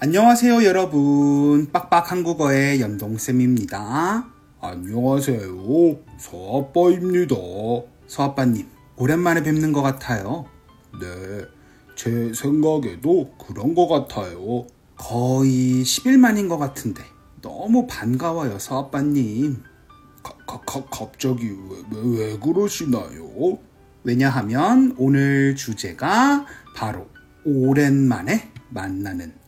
안녕하세요, 여러분. 빡빡 한국어의 연동쌤입니다. 안녕하세요. 서아빠입니다. 서아빠님, 오랜만에 뵙는 것 같아요. 네, 제 생각에도 그런 것 같아요. 거의 10일 만인 것 같은데 너무 반가워요, 서아빠님. 갑자기 왜, 왜, 왜 그러시나요? 왜냐하면 오늘 주제가 바로 오랜만에 만나는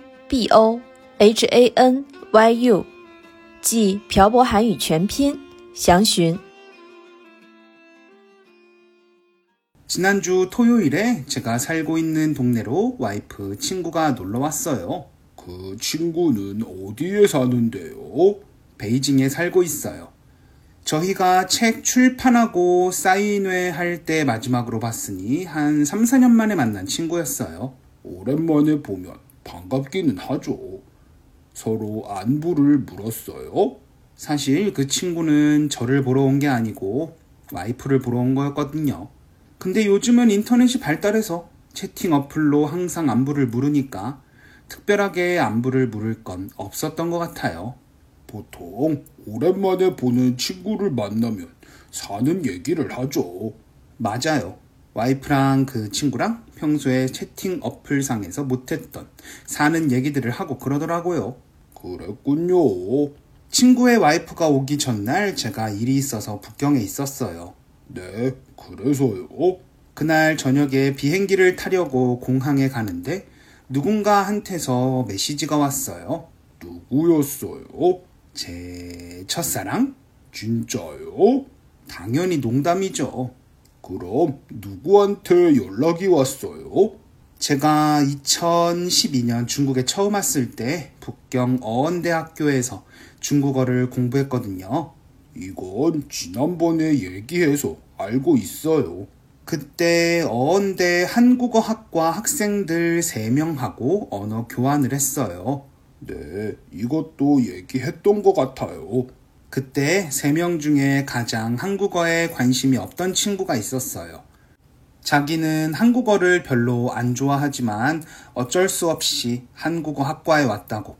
b o h a n y u，即漂泊韩语全拼，详询。 지난주 토요일에 제가 살고 있는 동네로 와이프 친구가 놀러 왔어요. 그 친구는 어디에 사는데요? 베이징에 살고 있어요. 저희가 책 출판하고 사인회 할 때 마지막으로 봤으니 한 3, 4년 만에 만난 친구였어요. 오랜만에 보면 반갑기는 하죠. 서로 안부를 물었어요. 사실 그 친구는 저를 보러 온 게 아니고 와이프를 보러 온 거였거든요. 근데 요즘은 인터넷이 발달해서 채팅 어플로 항상 안부를 물으니까 특별하게 안부를 물을 건 없었던 것 같아요. 보통 오랜만에 보는 친구를 만나면 사는 얘기를 하죠. 맞아요. 와이프랑 그 친구랑 평소에 채팅 어플상에서 못했던 사는 얘기들을 하고 그러더라고요. 그랬군요. 친구의 와이프가 오기 전날 제가 일이 있어서 북경에 있었어요. 네, 그래서요. 그날 저녁에 비행기를 타려고 공항에 가는데 누군가한테서 메시지가 왔어요. 누구였어요? 제 첫사랑? 진짜요? 당연히 농담이죠. 그럼 누구한테 연락이 왔어요? 제가 2012년 중국에 처음 왔을 때 북경 어원대학교에서 중국어를 공부했거든요. 이건 지난번에 얘기해서 알고 있어요. 그때 어원대 한국어학과 학생들 3명하고 언어 교환을 했어요. 네, 이것도 얘기했던 것 같아요. 그때 3명 중에 가장 한국어에 관심이 없던 친구가 있었어요. 자기는 한국어를 별로 안 좋아하지만 어쩔 수 없이 한국어 학과에 왔다고.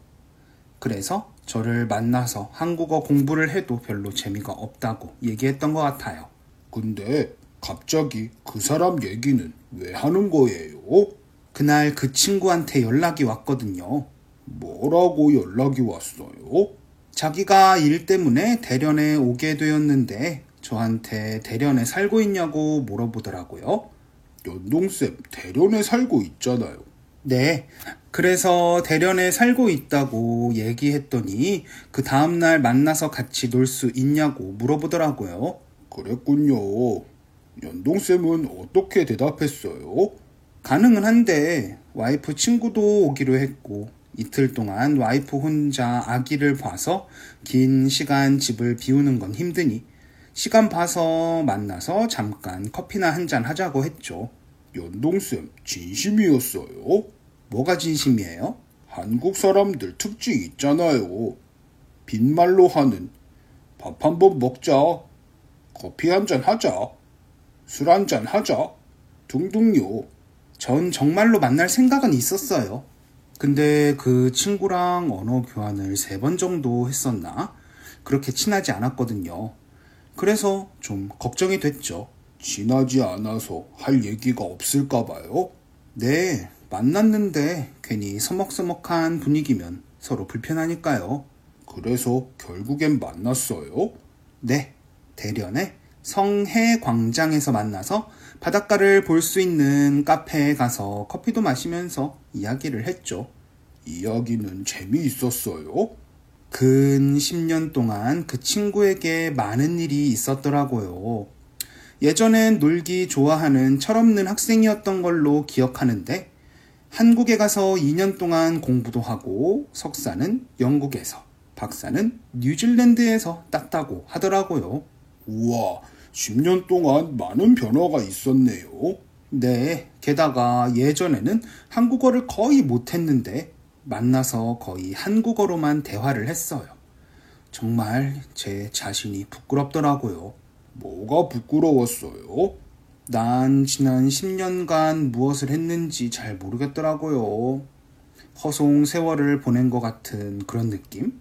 그래서 저를 만나서 한국어 공부를 해도 별로 재미가 없다고 얘기했던 것 같아요. 근데 갑자기 그 사람 얘기는 왜 하는 거예요? 그날 그 친구한테 연락이 왔거든요. 뭐라고 연락이 왔어요? 자기가 일 때문에 대련에 오게 되었는데 저한테 대련에 살고 있냐고 물어보더라고요. 연동쌤, 대련에 살고 있잖아요. 네. 그래서 대련에 살고 있다고 얘기했더니 그 다음날 만나서 같이 놀 수 있냐고 물어보더라고요. 그랬군요. 연동쌤은 어떻게 대답했어요? 가능은 한데 와이프 친구도 오기로 했고 이틀 동안 와이프 혼자 아기를 봐서 긴 시간 집을 비우는 건 힘드니 시간 봐서 만나서 잠깐 커피나 한 잔 하자고 했죠. 연동쌤, 진심이었어요? 뭐가 진심이에요? 한국 사람들 특징 있잖아요. 빈말로 하는 밥 한 번 먹자, 커피 한 잔 하자, 술 한 잔 하자, 등등요. 전 정말로 만날 생각은 있었어요. 근데 그 친구랑 언어 교환을 세 번 정도 했었나? 그렇게 친하지 않았거든요. 그래서 좀 걱정이 됐죠. 친하지 않아서 할 얘기가 없을까봐요? 네, 만났는데 괜히 서먹서먹한 분위기면 서로 불편하니까요. 그래서 결국엔 만났어요? 네, 대련에 성해 광장에서 만나서 바닷가를 볼 수 있는 카페에 가서 커피도 마시면서 이야기를 했죠. 이야기는 재미있었어요? 근 10년 동안 그 친구에게 많은 일이 있었더라고요. 예전엔 놀기 좋아하는 철없는 학생이었던 걸로 기억하는데 한국에 가서 2년 동안 공부도 하고 석사는 영국에서, 박사는 뉴질랜드에서 땄다고 하더라고요. 우와, 10년 동안 많은 변화가 있었네요. 네, 게다가 예전에는 한국어를 거의 못했는데 만나서 거의 한국어로만 대화를 했어요. 정말 제 자신이 부끄럽더라고요. 뭐가 부끄러웠어요? 난 지난 10년간 무엇을 했는지 잘 모르겠더라고요. 허송 세월을 보낸 것 같은 그런 느낌?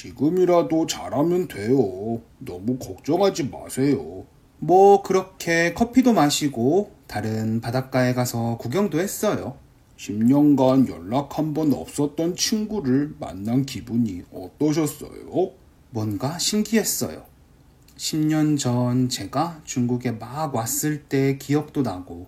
지금이라도 잘하면 돼요. 너무 걱정하지 마세요. 뭐 그렇게 커피도 마시고 다른 바닷가에 가서 구경도 했어요. 10년간 연락 한 번 없었던 친구를 만난 기분이 어떠셨어요? 뭔가 신기했어요. 10년 전 제가 중국에 막 왔을 때 기억도 나고,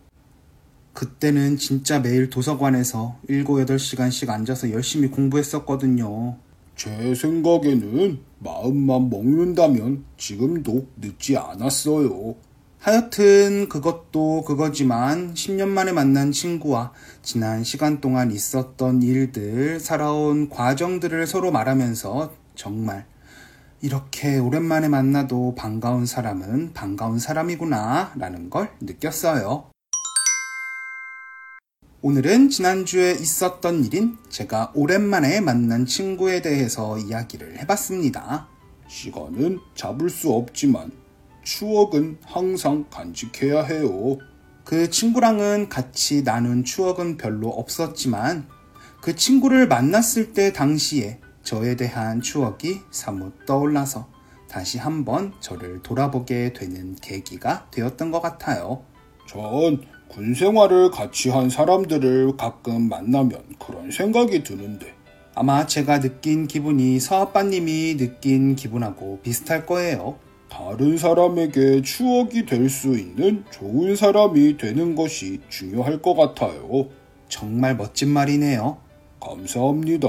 그때는 진짜 매일 도서관에서 7, 8시간씩 앉아서 열심히 공부했었거든요. 제 생각에는 마음만 먹는다면 지금도 늦지 않았어요. 하여튼 그것도 그거지만 10년 만에 만난 친구와 지난 시간 동안 있었던 일들, 살아온 과정들을 서로 말하면서 정말 이렇게 오랜만에 만나도 반가운 사람은 반가운 사람이구나 라는 걸 느꼈어요. 오늘은 지난주에 있었던 일인 제가 오랜만에 만난 친구에 대해서 이야기를 해봤습니다. 시간은 잡을 수 없지만 추억은 항상 간직해야 해요. 그 친구랑은 같이 나눈 추억은 별로 없었지만 그 친구를 만났을 때 당시에 저에 대한 추억이 사뭇 떠올라서 다시 한번 저를 돌아보게 되는 계기가 되었던 것 같아요. 전 군 생활을 같이 한 사람들을 가끔 만나면 그런 생각이 드는데 아마 제가 느낀 기분이 서아빠님이 느낀 기분하고 비슷할 거예요. 다른 사람에게 추억이 될 수 있는 좋은 사람이 되는 것이 중요할 것 같아요. 정말 멋진 말이네요. 감사합니다.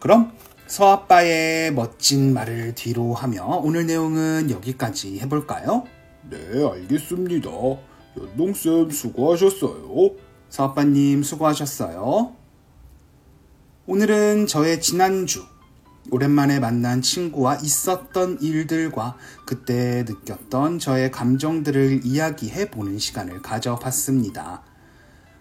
그럼 서아빠의 멋진 말을 뒤로 하며 오늘 내용은 여기까지 해볼까요? 네, 알겠습니다. 연동쌤 수고하셨어요. 서아빠님 수고하셨어요. 오늘은 저의 지난주 오랜만에 만난 친구와 있었던 일들과 그때 느꼈던 저의 감정들을 이야기해 보는 시간을 가져봤습니다.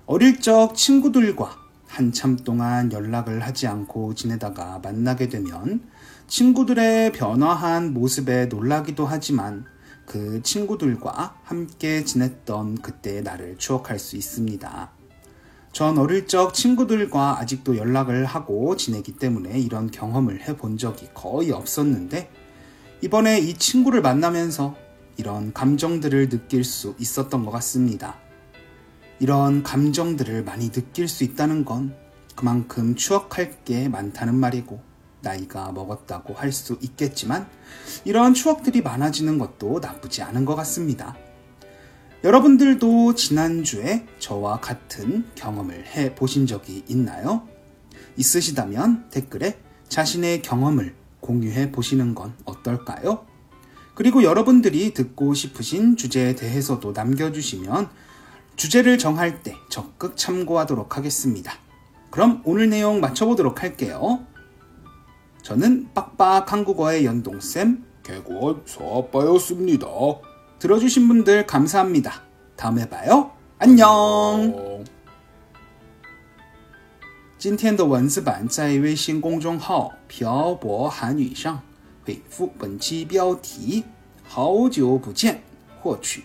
어릴 적 친구들과 한참 동안 연락을 하지 않고 지내다가 만나게 되면 친구들의 변화한 모습에 놀라기도 하지만 그 친구들과 함께 지냈던 그때의 나를 추억할 수 있습니다. 전 어릴 적 친구들과 아직도 연락을 하고 지내기 때문에 이런 경험을 해본 적이 거의 없었는데 이번에 이 친구를 만나면서 이런 감정들을 느낄 수 있었던 것 같습니다. 이런 감정들을 많이 느낄 수 있다는 건 그만큼 추억할 게 많다는 말이고 나이가 먹었다고 할 수 있겠지만 이런 추억들이 많아지는 것도 나쁘지 않은 것 같습니다. 여러분들도 지난주에 저와 같은 경험을 해 보신 적이 있나요? 있으시다면 댓글에 자신의 경험을 공유해 보시는 건 어떨까요? 그리고 여러분들이 듣고 싶으신 주제에 대해서도 남겨주시면 주제를 정할 때 적극 참고하도록 하겠습니다. 그럼 오늘 내용 맞춰보도록 할게요. 저는 빡빡 한국어의 연동쌤, 개원 서아빠였습니다. 들어주신 분들 감사합니다. 다음에 봐요. 안녕! 哦今天的文字版在微信公众号“漂泊韩语”上回复本期标题“好久不见”获取。